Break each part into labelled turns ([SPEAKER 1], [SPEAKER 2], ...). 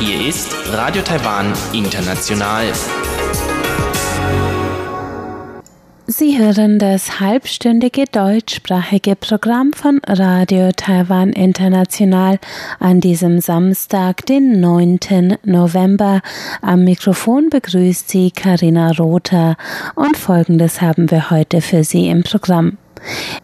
[SPEAKER 1] Hier ist Radio Taiwan International.
[SPEAKER 2] Sie hören das halbstündige deutschsprachige Programm von Radio Taiwan International an diesem Samstag, den 9. November. Am Mikrofon begrüßt Sie Karina Rother und Folgendes haben wir heute für Sie im Programm.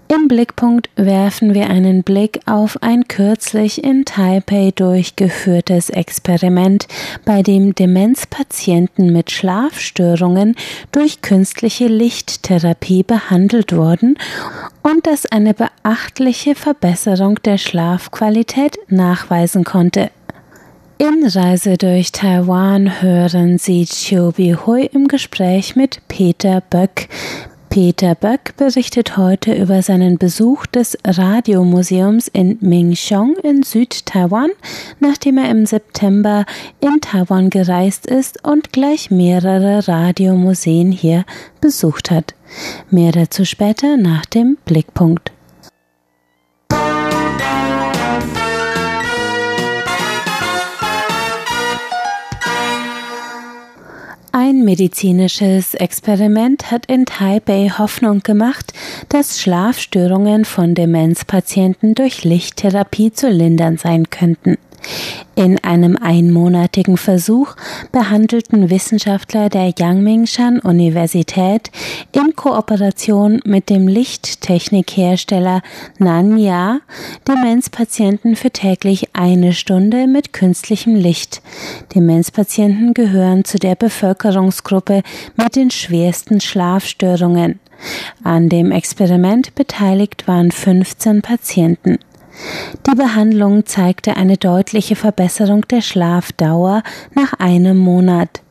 [SPEAKER 2] Im Blickpunkt werfen wir einen Blick auf ein kürzlich in Taipei durchgeführtes Experiment, bei dem Demenzpatienten mit Schlafstörungen durch künstliche Lichttherapie behandelt wurden und das eine beachtliche Verbesserung der Schlafqualität nachweisen konnte. In Reise durch Taiwan hören Sie Chiu Bi Hui im Gespräch mit Peter Böck, Peter Böck berichtet heute über seinen Besuch des Radiomuseums in Mingxiong in Südtaiwan, nachdem er im September in Taiwan gereist ist und gleich mehrere Radiomuseen hier besucht hat. Mehr dazu später nach dem Blickpunkt. Ein medizinisches Experiment hat in Taipei Hoffnung gemacht, dass Schlafstörungen von Demenzpatienten durch Lichttherapie zu lindern sein könnten. In einem einmonatigen Versuch behandelten Wissenschaftler der Yangmingshan Universität in Kooperation mit dem Lichttechnikhersteller Nanya Demenzpatienten für täglich eine Stunde mit künstlichem Licht. Demenzpatienten gehören zu der Bevölkerungsgruppe mit den schwersten Schlafstörungen. An dem Experiment beteiligt waren 15 Patienten. Die Behandlung zeigte eine deutliche Verbesserung der Schlafdauer nach einem Monat.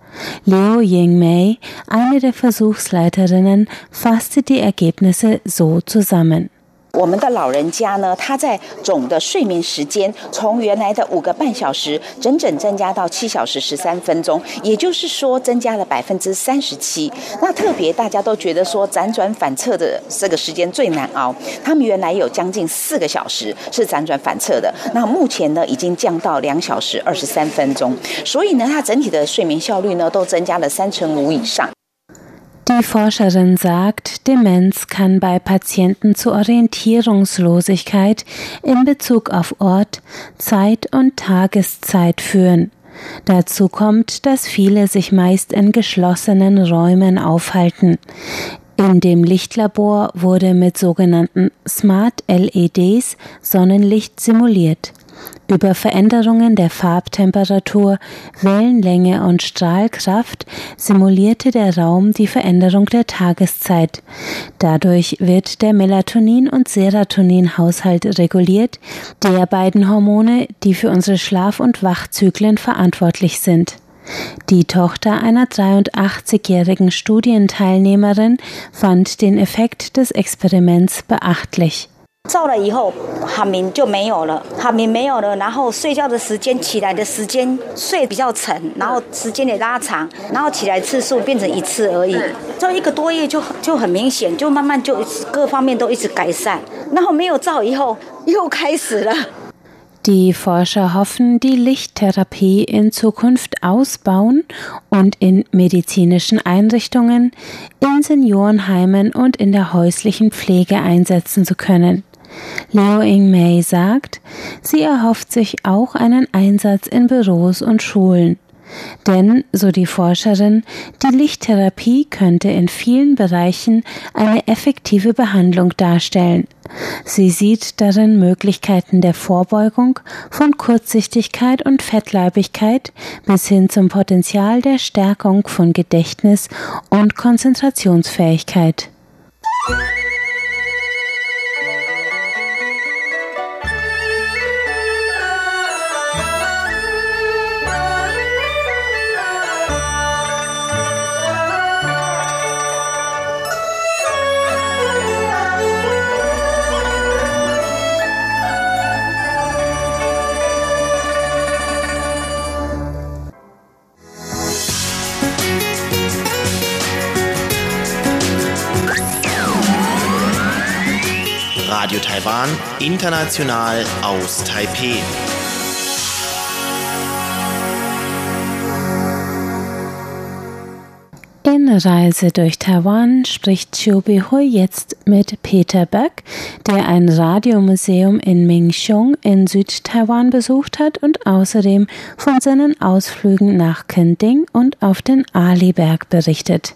[SPEAKER 2] Leo Yingmei, eine der Versuchsleiterinnen, fasste die Ergebnisse so zusammen.
[SPEAKER 3] 我们的老人家呢，他在总的睡眠时间从原来的五个半小时，整整增加到七小时十三分钟，也就是说增加了百分之三十七。那特别大家都觉得说辗转反侧的这个时间最难熬，他们原来有将近四个小时是辗转反侧的，那目前呢已经降到两小时二十三分钟，所以呢，他整体的睡眠效率呢都增加了三成五以上。
[SPEAKER 2] Die Forscherin sagt, Demenz kann bei Patienten zu Orientierungslosigkeit in Bezug auf Ort, Zeit und Tageszeit führen. Dazu kommt, dass viele sich meist in geschlossenen Räumen aufhalten. In dem Lichtlabor wurde mit sogenannten Smart LEDs Sonnenlicht simuliert. Über Veränderungen der Farbtemperatur, Wellenlänge und Strahlkraft simulierte der Raum die Veränderung der Tageszeit. Dadurch wird der Melatonin- und Serotoninhaushalt reguliert, der beiden Hormone, die für unsere Schlaf- und Wachzyklen verantwortlich sind. Die Tochter einer 83-jährigen Studienteilnehmerin fand den Effekt des Experiments beachtlich.
[SPEAKER 4] 照了以后，海明就没有了，海明没有了，然后睡觉的时间、起来的时间睡比较沉，然后时间也拉长，然后起来次数变成一次而已。照一个多月就就很明显，就慢慢就各方面都一直改善。然后没有照以后，又开始了。
[SPEAKER 2] Die Forscher hoffen, die Lichttherapie in Zukunft ausbauen und in medizinischen Einrichtungen, in Seniorenheimen und in der häuslichen Pflege einsetzen zu können. Leo Ing Mei sagt, sie erhofft sich auch einen Einsatz in Büros und Schulen. Denn, so die Forscherin, die Lichttherapie könnte in vielen Bereichen eine effektive Behandlung darstellen. Sie sieht darin Möglichkeiten der Vorbeugung von Kurzsichtigkeit und Fettleibigkeit bis hin zum Potenzial der Stärkung von Gedächtnis und Konzentrationsfähigkeit.
[SPEAKER 1] Radio Taiwan, international aus Taipeh.
[SPEAKER 2] In Reise durch Taiwan spricht Chiu Hui jetzt mit Peter Böck, der ein Radiomuseum in Mingxiong in Südtaiwan besucht hat und außerdem von seinen Ausflügen nach Kending und auf den Aliberg berichtet.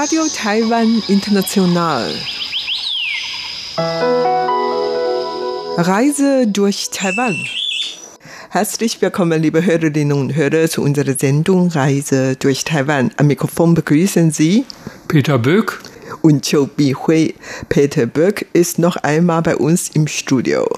[SPEAKER 5] Radio Taiwan International. Reise durch Taiwan. Herzlich willkommen, liebe Hörerinnen und Hörer, zu unserer Sendung Reise durch Taiwan. Am Mikrofon begrüßen Sie
[SPEAKER 6] Peter Böck
[SPEAKER 5] und Chiu Hui. Peter Böck ist noch einmal bei uns im Studio.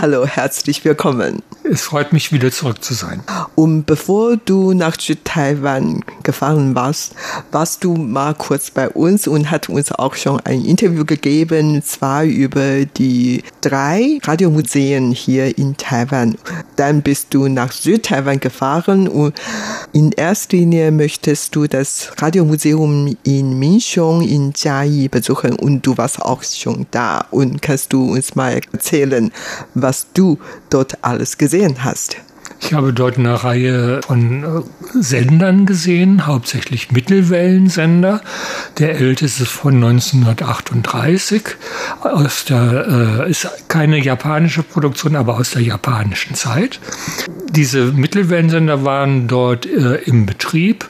[SPEAKER 5] Hallo, herzlich willkommen.
[SPEAKER 6] Es freut mich, wieder zurück zu sein.
[SPEAKER 5] Und bevor du nach Taiwan gefahren warst, warst du mal kurz bei uns und hat uns auch schon ein Interview gegeben, zwar über die drei Radiomuseen hier in Taiwan. Dann bist du nach Südtaiwan gefahren und in erster Linie möchtest du das Radiomuseum in Minchong in Jiayi besuchen und du warst auch schon da und kannst du uns mal erzählen, was du dort alles gesehen hast?
[SPEAKER 6] Ich habe dort eine Reihe von äh, Sendern gesehen, hauptsächlich Mittelwellensender. Der älteste ist von 1938. Aus der, äh, ist keine japanische Produktion, aber aus der japanischen Zeit. Diese Mittelwellensender waren dort äh, im Betrieb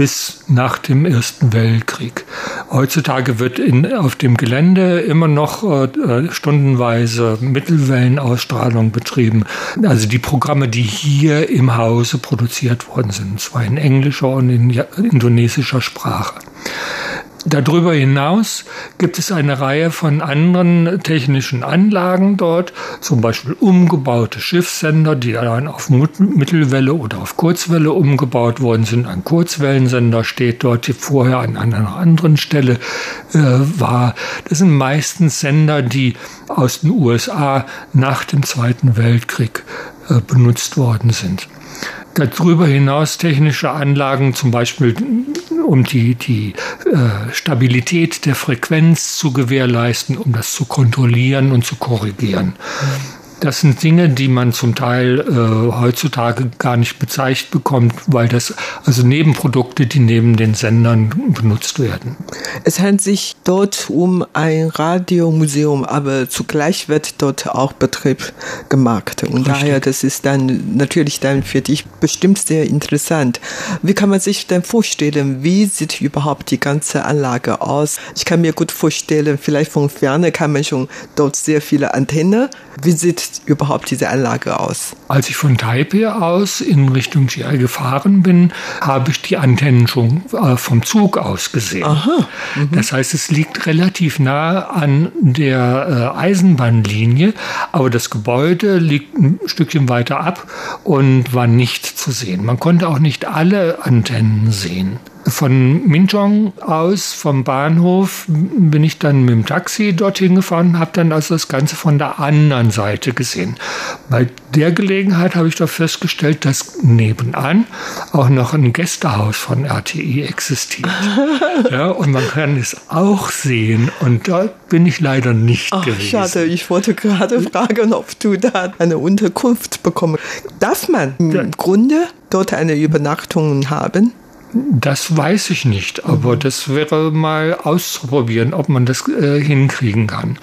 [SPEAKER 6] bis nach dem Ersten Weltkrieg. Heutzutage wird in, auf dem Gelände immer noch äh, stundenweise Mittelwellenausstrahlung betrieben. Also die Programme, die hier im Hause produziert worden sind, zwar in englischer und in indonesischer Sprache. Darüber hinaus gibt es eine Reihe von anderen technischen Anlagen dort, zum Beispiel umgebaute Schiffssender, die dann auf Mittelwelle oder auf Kurzwelle umgebaut worden sind. Ein Kurzwellensender steht dort, die vorher an einer anderen Stelle äh, war. Das sind meistens Sender, die aus den USA nach dem Zweiten Weltkrieg äh, benutzt worden sind. Darüber hinaus technische Anlagen, zum Beispiel um die, die äh, Stabilität der Frequenz zu gewährleisten, um das zu kontrollieren und zu korrigieren. Das sind Dinge, die man zum Teil äh, heutzutage gar nicht bezeichnet bekommt, weil das also Nebenprodukte, die neben den Sendern benutzt werden.
[SPEAKER 5] Es handelt sich dort um ein Radiomuseum, aber zugleich wird dort auch Betrieb gemacht. Und Richtig. daher, das ist dann natürlich dann für dich bestimmt sehr interessant. Wie kann man sich denn vorstellen, wie sieht überhaupt die ganze Anlage aus? Ich kann mir gut vorstellen, vielleicht von Ferne kann man schon dort sehr viele Antennen. Wie sieht überhaupt diese Anlage aus?
[SPEAKER 6] Als ich von Taipei aus in Richtung GI gefahren bin, habe ich die Antennen schon äh, vom Zug aus gesehen. Mhm. Das heißt, es liegt relativ nah an der äh, Eisenbahnlinie, aber das Gebäude liegt ein Stückchen weiter ab und war nicht zu sehen. Man konnte auch nicht alle Antennen sehen von Minchong aus, vom Bahnhof, bin ich dann mit dem Taxi dorthin gefahren, habe dann also das Ganze von der anderen Seite gesehen. Bei der Gelegenheit habe ich doch festgestellt, dass nebenan auch noch ein Gästehaus von RTI existiert. ja, und man kann es auch sehen. Und dort bin ich leider nicht Ach, gewesen.
[SPEAKER 5] Schade, ich wollte gerade fragen, ob du da eine Unterkunft bekommst. Darf man im Grunde dort eine Übernachtung haben?
[SPEAKER 6] Das weiß ich nicht, aber mhm. das wäre mal auszuprobieren, ob man das äh, hinkriegen kann.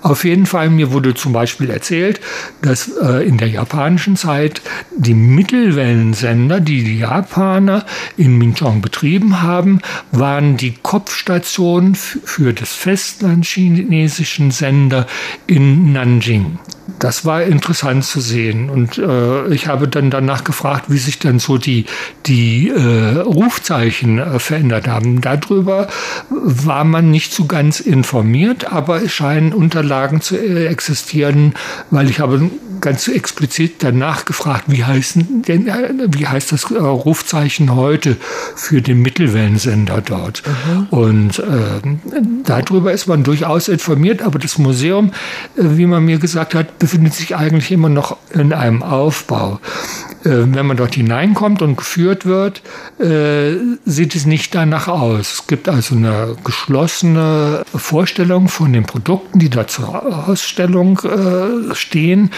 [SPEAKER 6] Auf jeden Fall, mir wurde zum Beispiel erzählt, dass äh, in der japanischen Zeit die Mittelwellensender, die die Japaner in Minchong betrieben haben, waren die Kopfstation für das festlandchinesischen Sender in Nanjing das war interessant zu sehen. Und äh, ich habe dann danach gefragt, wie sich dann so die, die äh, Rufzeichen äh, verändert haben. Darüber war man nicht so ganz informiert, aber es scheinen Unterlagen zu existieren, weil ich habe ganz explizit danach gefragt, wie, heißen denn, wie heißt das Rufzeichen heute für den Mittelwellensender dort? Mhm. Und äh, darüber ist man durchaus informiert, aber das Museum, äh, wie man mir gesagt hat, befindet sich eigentlich immer noch in einem Aufbau. Äh, wenn man dort hineinkommt und geführt wird, äh, sieht es nicht danach aus. Es gibt also eine geschlossene Vorstellung von den Produkten, die da zur Ausstellung äh, stehen.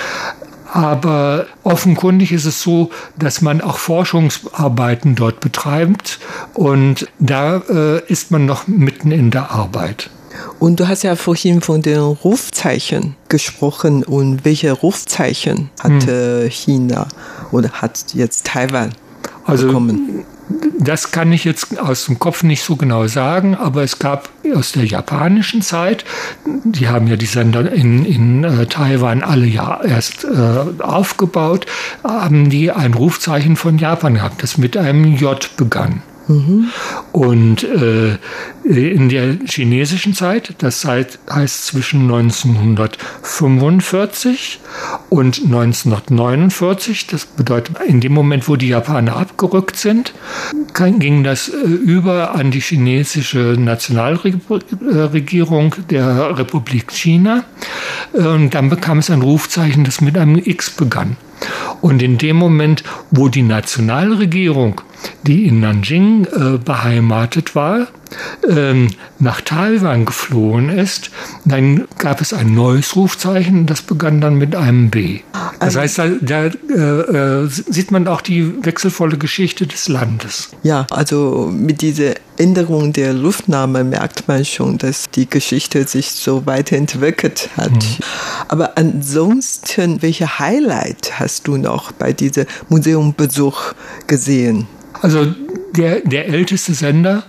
[SPEAKER 6] Aber offenkundig ist es so, dass man auch Forschungsarbeiten dort betreibt und da äh, ist man noch mitten in der Arbeit.
[SPEAKER 5] Und du hast ja vorhin von den Rufzeichen gesprochen. Und welche Rufzeichen hatte hm. China oder hat jetzt Taiwan also, bekommen?
[SPEAKER 6] Das kann ich jetzt aus dem Kopf nicht so genau sagen, aber es gab aus der japanischen Zeit, die haben ja die Sender in, in äh, Taiwan alle ja erst äh, aufgebaut, haben die ein Rufzeichen von Japan gehabt, das mit einem J begann. Und äh, in der chinesischen Zeit, das heißt zwischen 1945 und 1949, das bedeutet in dem Moment, wo die Japaner abgerückt sind, ging das äh, über an die chinesische Nationalregierung der Republik China. Und dann bekam es ein Rufzeichen, das mit einem X begann. Und in dem Moment, wo die Nationalregierung, die in Nanjing äh, beheimatet war, ähm, nach Taiwan geflohen ist, dann gab es ein neues Rufzeichen, das begann dann mit einem B. Das heißt, da, da äh, äh, sieht man auch die wechselvolle Geschichte des Landes.
[SPEAKER 5] Ja, also mit dieser Änderung der Luftnahme merkt man schon, dass die Geschichte sich so weiterentwickelt hat. Mhm. Aber ansonsten, welche Highlight hast du noch bei diesem Museumbesuch gesehen?
[SPEAKER 6] Also der, der älteste Sender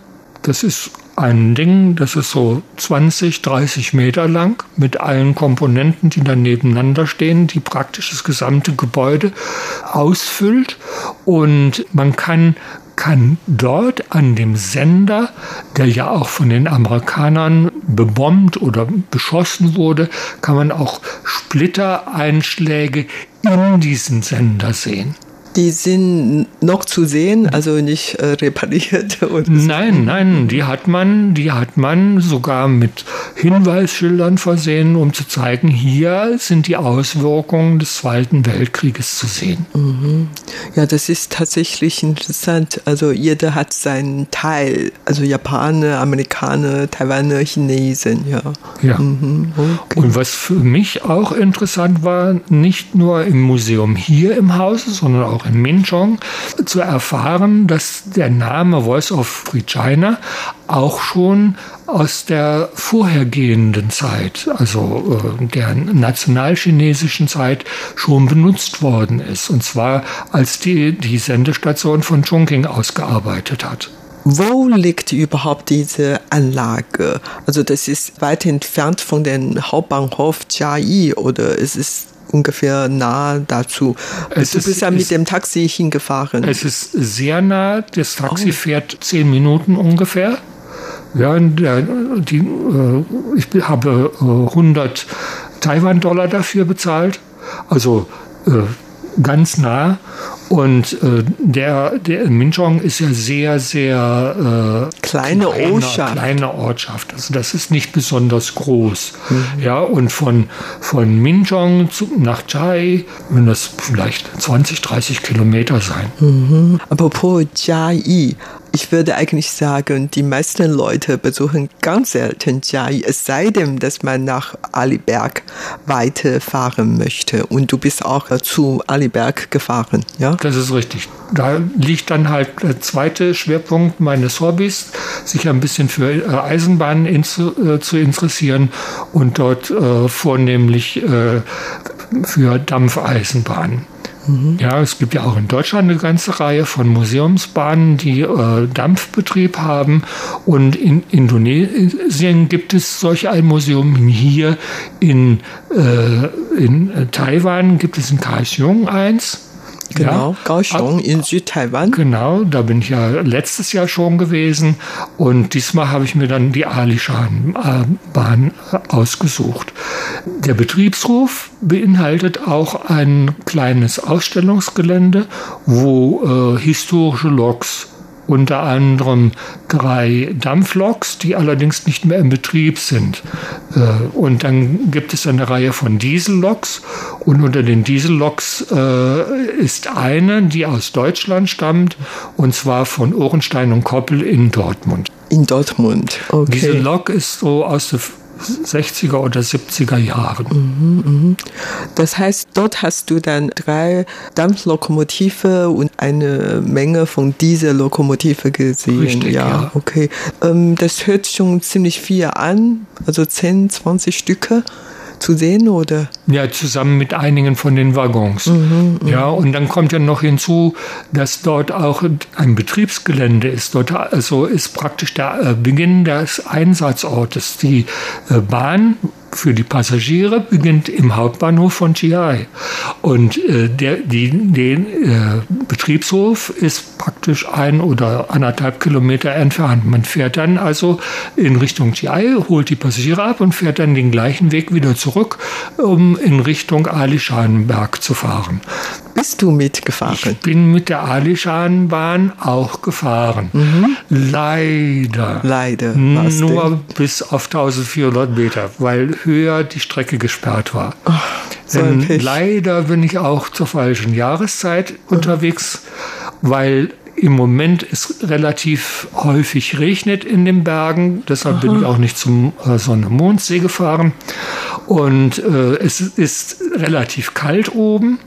[SPEAKER 6] das ist ein Ding, das ist so 20, 30 Meter lang mit allen Komponenten, die dann nebeneinander stehen, die praktisch das gesamte Gebäude ausfüllt. Und man kann kann dort an dem Sender, der ja auch von den Amerikanern bebombt oder beschossen wurde, kann man auch Splittereinschläge in diesen Sender sehen
[SPEAKER 5] die sind noch zu sehen, also nicht äh, repariert.
[SPEAKER 6] nein, nein, die hat man, die hat man sogar mit Hinweisschildern versehen, um zu zeigen, hier sind die Auswirkungen des Zweiten Weltkrieges zu sehen.
[SPEAKER 5] Mhm. Ja, das ist tatsächlich interessant. Also jeder hat seinen Teil, also Japaner, Amerikaner, Taiwaner, Chinesen, ja.
[SPEAKER 6] Ja. Mhm. Okay. Und was für mich auch interessant war, nicht nur im Museum hier im Haus, sondern auch in Minchong zu erfahren, dass der Name Voice of Free China auch schon aus der vorhergehenden Zeit, also äh, der nationalchinesischen Zeit, schon benutzt worden ist. Und zwar als die, die Sendestation von Chongqing ausgearbeitet hat.
[SPEAKER 5] Wo liegt überhaupt diese Anlage? Also das ist weit entfernt von dem Hauptbahnhof Jiayi oder ist es ungefähr nah dazu. Es du bist ja mit dem Taxi hingefahren.
[SPEAKER 6] Es ist sehr nah. Das Taxi oh. fährt zehn Minuten ungefähr. Ja, der, die, äh, ich habe 100 Taiwan-Dollar dafür bezahlt. Also äh, ganz nah. Und äh, der, der Minchong ist ja sehr, sehr
[SPEAKER 5] äh, kleine kleiner, Ortschaft.
[SPEAKER 6] Kleine Ortschaft. Also das ist nicht besonders groß. Mhm. Ja, und von, von Minchong zu, nach Chai würden das vielleicht 20, 30 Kilometer sein.
[SPEAKER 5] Mhm. Apropos Chai, ich würde eigentlich sagen, die meisten Leute besuchen ganz selten Jai, es sei denn, dass man nach Aliberg weiterfahren möchte. Und du bist auch zu Aliberg gefahren, ja?
[SPEAKER 6] Das ist richtig. Da liegt dann halt der zweite Schwerpunkt meines Hobbys, sich ein bisschen für äh, Eisenbahnen in, äh, zu interessieren und dort äh, vornehmlich äh, für Dampfeisenbahnen. Mhm. Ja, es gibt ja auch in Deutschland eine ganze Reihe von Museumsbahnen, die äh, Dampfbetrieb haben. Und in Indonesien gibt es solch ein Museum. Hier in, äh, in Taiwan gibt es in Kaohsiung eins.
[SPEAKER 5] Genau,
[SPEAKER 6] ja.
[SPEAKER 5] Kaohsiung in Südtaiwan.
[SPEAKER 6] Genau, da bin ich ja letztes Jahr schon gewesen und diesmal habe ich mir dann die Alishan-Bahn ausgesucht. Der Betriebsruf beinhaltet auch ein kleines Ausstellungsgelände, wo äh, historische Loks unter anderem drei Dampfloks, die allerdings nicht mehr im Betrieb sind. Äh, und dann gibt es eine Reihe von Dieselloks und unter den Dieselloks äh, ist eine, die aus Deutschland stammt und zwar von Ohrenstein und Koppel in Dortmund.
[SPEAKER 5] In Dortmund, okay.
[SPEAKER 6] Diese Lok ist so aus der 60er oder 70er Jahren.
[SPEAKER 5] Das heißt, dort hast du dann drei Dampflokomotive und eine Menge von dieser Lokomotive gesehen.
[SPEAKER 6] Richtig, ja, ja.
[SPEAKER 5] okay. Ähm, das hört schon ziemlich viel an, also 10, 20 Stücke zu sehen, oder?
[SPEAKER 6] Ja, zusammen mit einigen von den Waggons. Mhm, ja, und dann kommt ja noch hinzu, dass dort auch ein Betriebsgelände ist. Dort also ist praktisch der äh, Beginn des Einsatzortes. Die äh, Bahn für die Passagiere beginnt im Hauptbahnhof von Chiai. Und äh, der, die, den äh, Betriebshof ist praktisch ein oder anderthalb Kilometer entfernt. Man fährt dann also in Richtung Chiai, holt die Passagiere ab und fährt dann den gleichen Weg wieder zurück, um in Richtung Alishanberg zu fahren.
[SPEAKER 5] Bist du mitgefahren?
[SPEAKER 6] Ich bin mit der Alishanbahn auch gefahren. Mhm. Leider.
[SPEAKER 5] Leider.
[SPEAKER 6] Nur denn? bis auf 1400 Meter, weil höher die Strecke gesperrt war. Oh, so Denn leider bin ich auch zur falschen Jahreszeit mhm. unterwegs, weil im Moment es relativ häufig regnet in den Bergen. Deshalb Aha. bin ich auch nicht zum äh, Sonne-Mondsee gefahren. Und äh, es ist relativ kalt oben.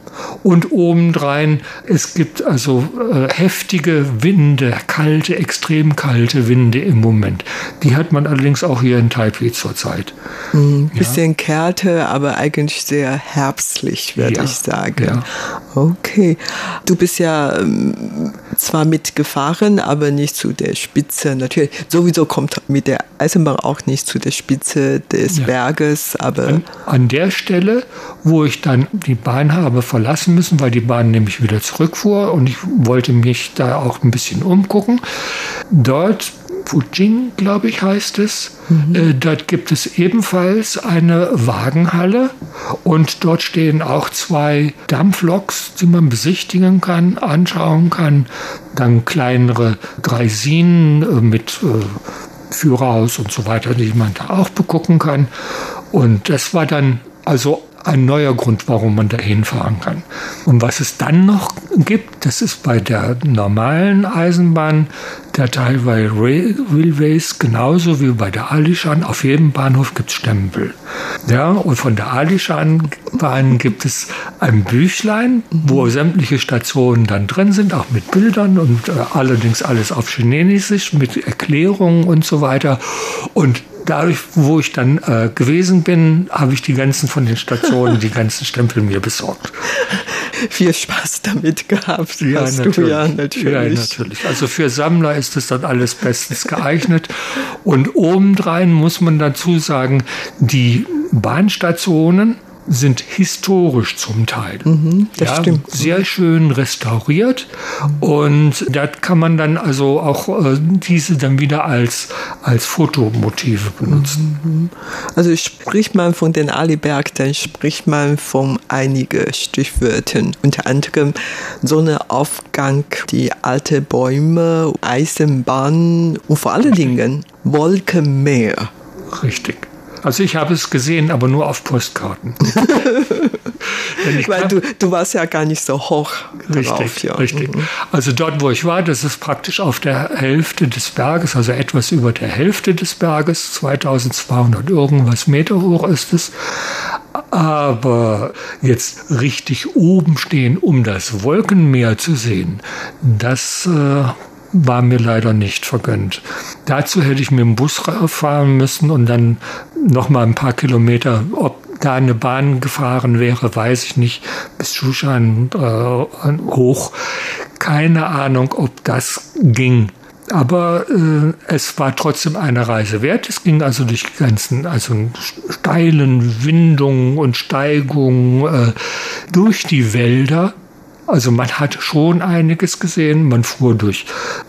[SPEAKER 6] Und obendrein, es gibt also äh, heftige Winde, kalte, extrem kalte Winde im Moment. Die hat man allerdings auch hier in Taipei zurzeit.
[SPEAKER 5] Ein ja. bisschen Kälte, aber eigentlich sehr herbstlich, würde ja. ich sagen. Ja. Okay. Du bist ja ähm, zwar mitgefahren, aber nicht zu der Spitze. Natürlich, sowieso kommt mit der Eisenbahn auch nicht zu der Spitze des Berges, aber.
[SPEAKER 6] An, an der Stelle, wo ich dann die Bahn habe verlassen, verlassen müssen, weil die Bahn nämlich wieder zurückfuhr und ich wollte mich da auch ein bisschen umgucken. Dort Fujing, glaube ich, heißt es. Mhm. Äh, dort gibt es ebenfalls eine Wagenhalle und dort stehen auch zwei Dampfloks, die man besichtigen kann, anschauen kann. Dann kleinere Dreisinen äh, mit äh, Führerhaus und so weiter, die man da auch begucken kann. Und das war dann also ein neuer Grund, warum man dahin fahren kann. Und was es dann noch gibt, das ist bei der normalen Eisenbahn der Taiwan Railways genauso wie bei der Alishan. Auf jedem Bahnhof gibt es Stempel. Ja, und von der Alishan-Bahn gibt es ein Büchlein, wo sämtliche Stationen dann drin sind, auch mit Bildern und äh, allerdings alles auf Chinesisch mit Erklärungen und so weiter. Und dadurch, wo ich dann äh, gewesen bin, habe ich die ganzen von den Stationen, die ganzen Stempel mir besorgt.
[SPEAKER 5] Viel Spaß damit gehabt.
[SPEAKER 6] Ja, natürlich. Du, ja, natürlich. Ja, natürlich. Also für Sammler ist es dann alles bestens geeignet. Und obendrein muss man dazu sagen, die Bahnstationen sind historisch zum Teil.
[SPEAKER 5] Mhm, das ja, stimmt.
[SPEAKER 6] Sehr schön restauriert und da kann man dann also auch äh, diese dann wieder als, als Fotomotive benutzen.
[SPEAKER 5] Mhm. Also spricht man von den Aliberg, dann spricht man von einigen Stichwörtern, unter anderem Sonnenaufgang, die alte Bäume, Eisenbahn und vor allen Dingen Wolkenmeer.
[SPEAKER 6] Richtig. Also ich habe es gesehen, aber nur auf Postkarten.
[SPEAKER 5] Weil du, du warst ja gar nicht so hoch.
[SPEAKER 6] Richtig,
[SPEAKER 5] darauf,
[SPEAKER 6] ja. richtig. Mhm. Also dort, wo ich war, das ist praktisch auf der Hälfte des Berges, also etwas über der Hälfte des Berges, 2200 irgendwas Meter hoch ist es. Aber jetzt richtig oben stehen, um das Wolkenmeer zu sehen, das äh, war mir leider nicht vergönnt. Dazu hätte ich mit dem Bus fahren müssen und dann noch mal ein paar Kilometer. Ob da eine Bahn gefahren wäre, weiß ich nicht. Bis Shushan äh, hoch. Keine Ahnung, ob das ging. Aber äh, es war trotzdem eine Reise wert. Es ging also durch die ganzen, also steilen Windungen und Steigungen äh, durch die Wälder Also man hat schon einiges gesehen. Man fuhr durch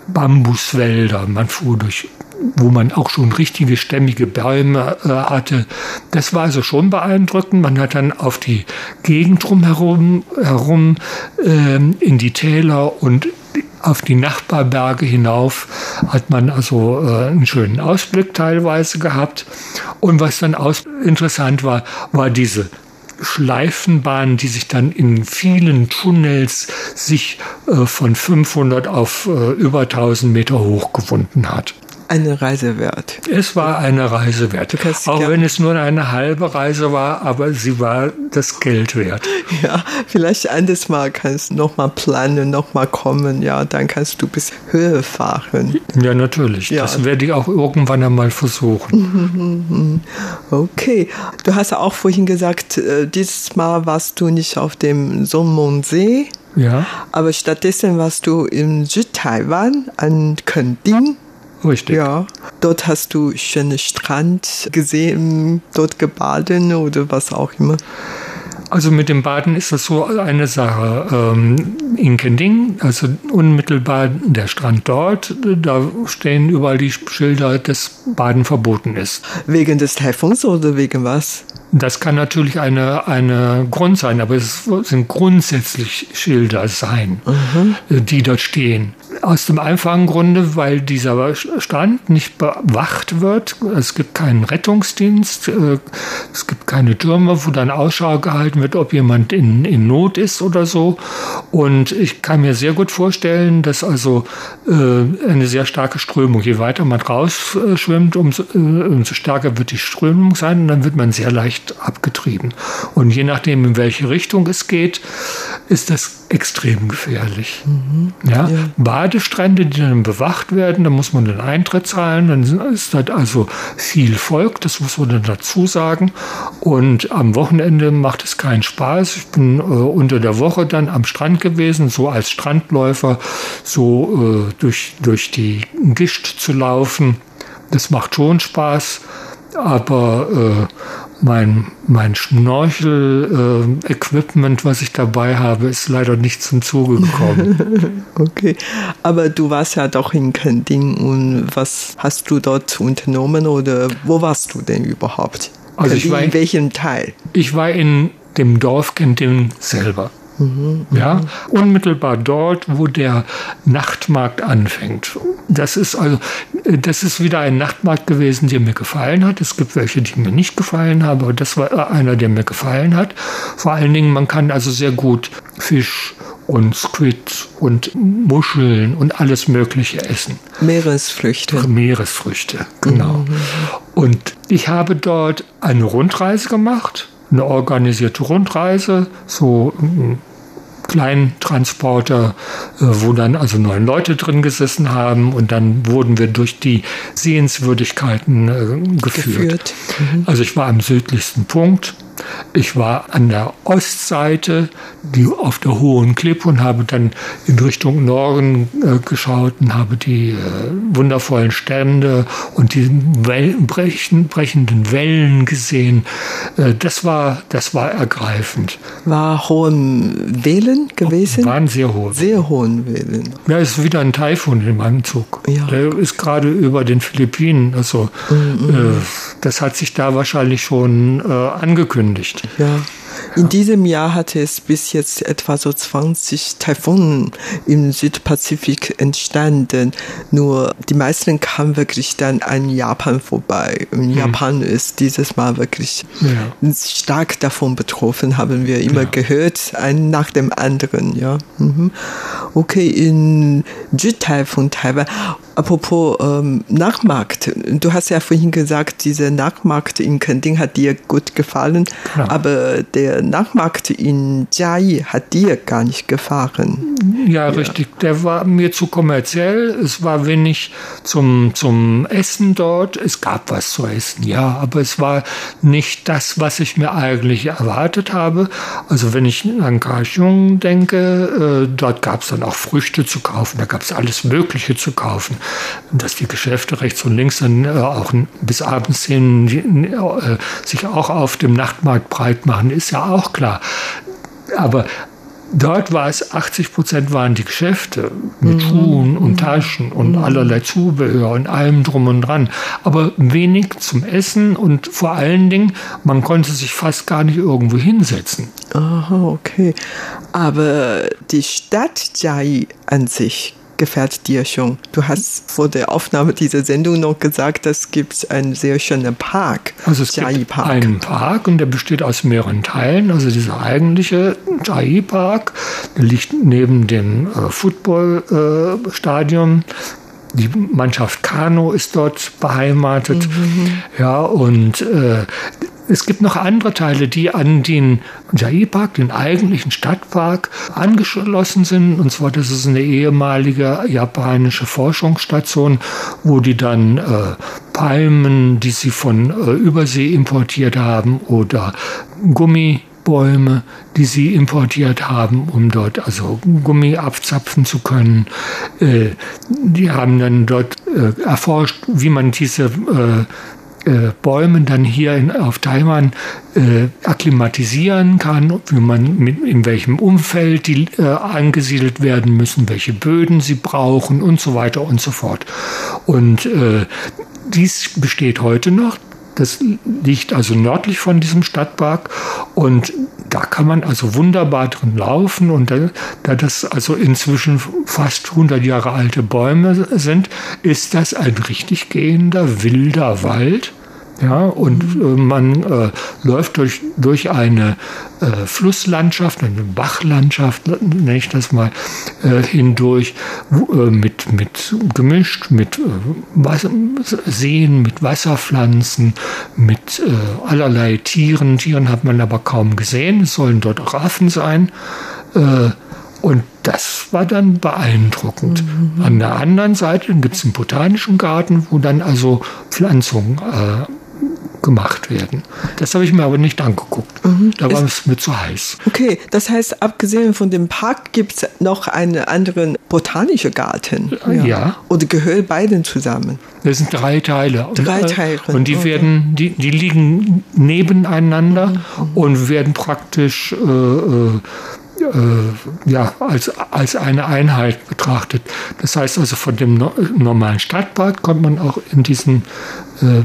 [SPEAKER 6] Bambuswälder, man fuhr durch wo man auch schon richtige stämmige Bäume äh, hatte. Das war also schon beeindruckend. Man hat dann auf die Gegend drumherum herum, äh, in die Täler und auf die Nachbarberge hinauf hat man also äh, einen schönen Ausblick teilweise gehabt. Und was dann aus interessant war, war diese Schleifenbahn, die sich dann in vielen Tunnels sich äh, von 500 auf äh, über 1000 Meter hochgewunden hat
[SPEAKER 5] eine Reise wert.
[SPEAKER 6] Es war eine Reise wert. Auch wenn es nur eine halbe Reise war, aber sie war das Geld wert.
[SPEAKER 5] Ja, vielleicht anderes Mal kannst du nochmal planen, nochmal kommen. Ja, dann kannst du bis Höhe fahren.
[SPEAKER 6] Ja, natürlich. Ja. Das werde ich auch irgendwann einmal versuchen.
[SPEAKER 5] Okay. Du hast auch vorhin gesagt, äh, dieses Mal warst du nicht auf dem Sonmonsee.
[SPEAKER 6] Ja.
[SPEAKER 5] Aber stattdessen warst du in Südtaiwan an Kending.
[SPEAKER 6] Richtig.
[SPEAKER 5] Ja, dort hast du schönen Strand gesehen, dort gebaden oder was auch immer.
[SPEAKER 6] Also mit dem Baden ist das so eine Sache. Ähm, in Kending, also unmittelbar der Strand dort, da stehen überall die Schilder, dass Baden verboten ist.
[SPEAKER 5] Wegen des Taifuns oder wegen was?
[SPEAKER 6] Das kann natürlich eine, eine Grund sein, aber es sind grundsätzlich Schilder sein, mhm. die dort stehen. Aus dem einfachen Grunde, weil dieser Strand nicht bewacht wird. Es gibt keinen Rettungsdienst, äh, es gibt keine Türme, wo dann Ausschau gehalten wird, ob jemand in, in Not ist oder so. Und ich kann mir sehr gut vorstellen, dass also äh, eine sehr starke Strömung, je weiter man rausschwimmt, umso, äh, umso stärker wird die Strömung sein und dann wird man sehr leicht abgetrieben. Und je nachdem, in welche Richtung es geht, ist das extrem gefährlich. Mhm. Ja? ja? Badestrände, die dann bewacht werden, da muss man den Eintritt zahlen, dann ist das also viel Volk, das muss man dann dazu sagen. Und am Wochenende macht es keinen Spaß. Ich bin äh, unter der Woche dann am Strand gewesen, so als Strandläufer, so äh, durch, durch die Gischt zu laufen. Das macht schon Spaß, aber äh, mein, mein Schnorchel-Equipment, äh, was ich dabei habe, ist leider nicht zum Zuge gekommen.
[SPEAKER 5] okay, aber du warst ja doch in Kending und was hast du dort unternommen oder wo warst du denn überhaupt?
[SPEAKER 6] Also ich war in,
[SPEAKER 5] in welchem Teil?
[SPEAKER 6] Ich war in dem Dorf Kending selber. Mhm, ja, unmittelbar dort, wo der Nachtmarkt anfängt. Das ist also, das ist wieder ein Nachtmarkt gewesen, der mir gefallen hat. Es gibt welche, die mir nicht gefallen haben, aber das war einer, der mir gefallen hat. Vor allen Dingen, man kann also sehr gut Fisch und Squid und Muscheln und alles Mögliche essen.
[SPEAKER 5] Meeresfrüchte.
[SPEAKER 6] Meeresfrüchte, genau. Mhm. Und ich habe dort eine Rundreise gemacht, eine organisierte Rundreise, so Kleintransporter, äh, wo dann also neun Leute drin gesessen haben und dann wurden wir durch die Sehenswürdigkeiten äh, geführt. geführt. Mhm. Also ich war am südlichsten Punkt ich war an der Ostseite, die auf der hohen Klippe und habe dann in Richtung Norden äh, geschaut und habe die äh, wundervollen Sterne und die Wellen, brechen, brechenden Wellen gesehen. Äh, das war, das war ergreifend.
[SPEAKER 5] War hohen Wellen gewesen?
[SPEAKER 6] Waren sehr hohe.
[SPEAKER 5] Sehr hohen Wellen.
[SPEAKER 6] Ja, es ist wieder ein Taifun im Anzug. Ja. Der ist gerade über den Philippinen. Also mhm. Äh, das hat sich da wahrscheinlich schon äh, angekündigt.
[SPEAKER 5] Ja. In diesem Jahr hatte es bis jetzt etwa so 20 Taifunen im Südpazifik entstanden. Nur die meisten kamen wirklich dann an Japan vorbei. Und hm. Japan ist dieses Mal wirklich ja. stark davon betroffen, haben wir immer ja. gehört, ein nach dem anderen. Ja. Mhm. Okay, in Südteil von Taiwan Apropos ähm, Nachmarkt. Du hast ja vorhin gesagt, dieser Nachmarkt in Kending hat dir gut gefallen, genau. aber der Nachmarkt in Jiayi hat dir gar nicht gefallen.
[SPEAKER 6] Ja, ja, richtig. Der war mir zu kommerziell. Es war wenig zum, zum Essen dort. Es gab was zu essen, ja, aber es war nicht das, was ich mir eigentlich erwartet habe. Also wenn ich an Kaohsiung denke, äh, dort gab es dann auch Früchte zu kaufen, da gab es alles Mögliche zu kaufen dass die Geschäfte rechts und links dann äh, auch bis abends hin äh, sich auch auf dem Nachtmarkt breit machen, ist ja auch klar. Aber Dort war es 80 Prozent waren die Geschäfte mit mhm. Schuhen und mhm. Taschen und mhm. allerlei Zubehör und allem drum und dran. Aber wenig zum Essen und vor allen Dingen, man konnte sich fast gar nicht irgendwo hinsetzen.
[SPEAKER 5] Aha, okay. Aber die Stadt Jai an sich gefällt dir schon? Du hast vor der Aufnahme dieser Sendung noch gesagt, es gibt einen sehr schönen Park.
[SPEAKER 6] Also es Jai gibt Park. einen Park und der besteht aus mehreren Teilen. Also dieser eigentliche Jai Park, liegt neben dem äh, Footballstadion. Äh, die Mannschaft Kano ist dort beheimatet. Mhm. Ja, und äh, es gibt noch andere Teile, die an den Jai-Park, den eigentlichen Stadtpark, angeschlossen sind. Und zwar, das ist eine ehemalige japanische Forschungsstation, wo die dann äh, Palmen, die sie von äh, Übersee importiert haben, oder Gummi Bäume, die sie importiert haben, um dort also Gummi abzapfen zu können. Äh, die haben dann dort äh, erforscht, wie man diese äh, äh, Bäumen dann hier in, auf Taiwan äh, akklimatisieren kann, wie man mit, in welchem Umfeld die äh, angesiedelt werden müssen, welche Böden sie brauchen und so weiter und so fort. Und äh, dies besteht heute noch. Das liegt also nördlich von diesem Stadtpark und da kann man also wunderbar drin laufen und da, da das also inzwischen fast 100 Jahre alte Bäume sind, ist das ein richtig gehender wilder Wald ja, und äh, man äh, läuft durch, durch eine äh, Flusslandschaft, eine Bachlandschaft, nenne ich das mal, äh, hindurch, äh, mit, mit gemischt mit äh, Wasser, Seen, mit Wasserpflanzen, mit allerlei Tieren. Tieren hat man aber kaum gesehen. Es sollen dort Raffen sein. Und das war dann beeindruckend. Mhm. An der anderen Seite gibt es einen botanischen Garten, wo dann also Pflanzungen äh, gemacht werden. Das habe ich mir aber nicht angeguckt. Mhm. Da war es mir zu heiß.
[SPEAKER 5] Okay, das heißt, abgesehen von dem Park gibt es noch einen anderen botanischen Garten.
[SPEAKER 6] Ja. ja.
[SPEAKER 5] Oder gehören beiden zusammen?
[SPEAKER 6] Das sind drei Teile.
[SPEAKER 5] Drei Teile.
[SPEAKER 6] Und die okay. werden, die, die liegen nebeneinander mhm. und werden praktisch äh, äh, äh, ja, als, als eine Einheit betrachtet. Das heißt also, von dem no normalen Stadtbad kommt man auch in diesen äh,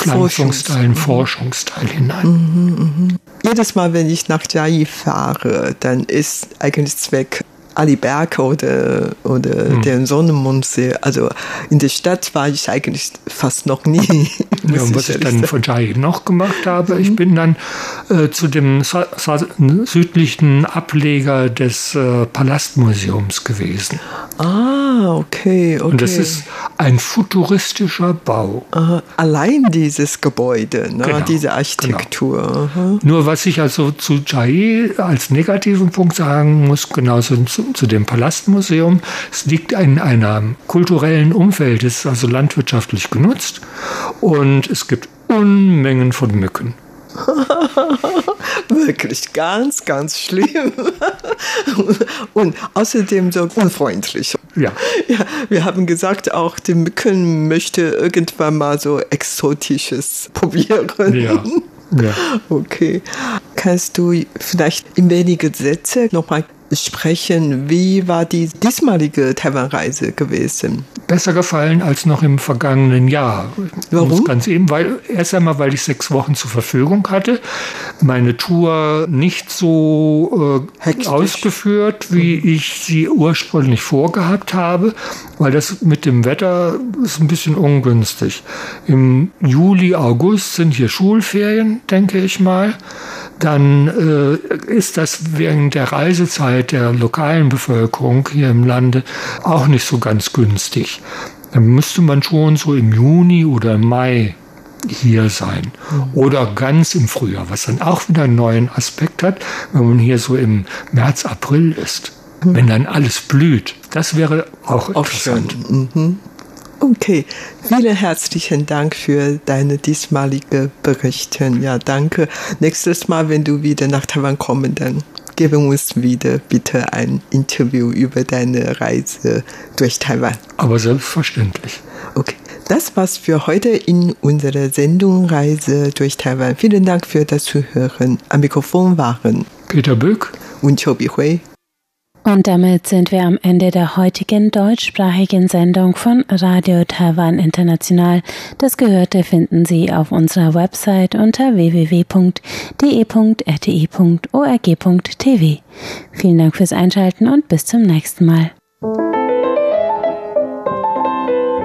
[SPEAKER 6] Pflanzungsteil, mhm. Forschungsteil hinein. Mhm,
[SPEAKER 5] mh. Jedes Mal, wenn ich nach Jai fahre, dann ist eigentlich Zweck Aliberke oder, oder hm. den Sonnenmundsee. Also in der Stadt war ich eigentlich fast noch nie.
[SPEAKER 6] ja, und was ich dann von Jai noch gemacht habe, mhm. ich bin dann äh, zu dem südlichen Ableger des äh, Palastmuseums gewesen.
[SPEAKER 5] Ah, okay, okay.
[SPEAKER 6] Und das ist ein futuristischer Bau.
[SPEAKER 5] Aha. Allein dieses Gebäude, ne? genau, diese Architektur.
[SPEAKER 6] Genau. Nur was ich also zu Jai als negativen Punkt sagen muss, genauso zu, dem Palastmuseum, es liegt in einem kulturellen Umfeld, es ist also landwirtschaftlich genutzt und es gibt Unmengen von Mücken.
[SPEAKER 5] Wirklich ganz, ganz schlimm. Und außerdem so unfreundlich.
[SPEAKER 6] Ja.
[SPEAKER 5] ja. Wir haben gesagt, auch die Mücken möchte irgendwann mal so Exotisches probieren.
[SPEAKER 6] Ja. Ja.
[SPEAKER 5] Okay. Kannst du vielleicht in wenige Sätze nochmal sprechen. Wie war die diesmalige Taiwan-Reise gewesen?
[SPEAKER 6] Besser gefallen als noch im vergangenen Jahr.
[SPEAKER 5] Warum?
[SPEAKER 6] Ganz eben, weil erst einmal, weil ich sechs Wochen zur Verfügung hatte, meine Tour nicht so äh, ausgeführt, wie mhm. ich sie ursprünglich vorgehabt habe, weil das mit dem Wetter ist ein bisschen ungünstig. Im Juli, August sind hier Schulferien, denke ich mal dann äh, ist das während der Reisezeit der lokalen Bevölkerung hier im Lande auch nicht so ganz günstig. Dann müsste man schon so im Juni oder im Mai hier sein. Oder ganz im Frühjahr, was dann auch wieder einen neuen Aspekt hat, wenn man hier so im März, April ist. Wenn dann alles blüht. Das wäre auch interessant.
[SPEAKER 5] Mhm. Okay, vielen herzlichen Dank für deine diesmalige Berichte. Ja, danke. Nächstes Mal, wenn du wieder nach Taiwan kommen, dann gebe uns wieder bitte ein Interview über deine Reise durch Taiwan.
[SPEAKER 6] Aber selbstverständlich.
[SPEAKER 5] Okay, das war's für heute in unserer Sendung Reise durch Taiwan. Vielen Dank für das Zuhören. Am Mikrofon waren
[SPEAKER 6] Peter Böck
[SPEAKER 5] und Chobi Hui.
[SPEAKER 2] Und damit sind wir am Ende der heutigen deutschsprachigen Sendung von Radio Taiwan International. Das Gehörte finden Sie auf unserer Website unter www.de.rti.org.tv. Vielen Dank fürs Einschalten und bis zum nächsten Mal.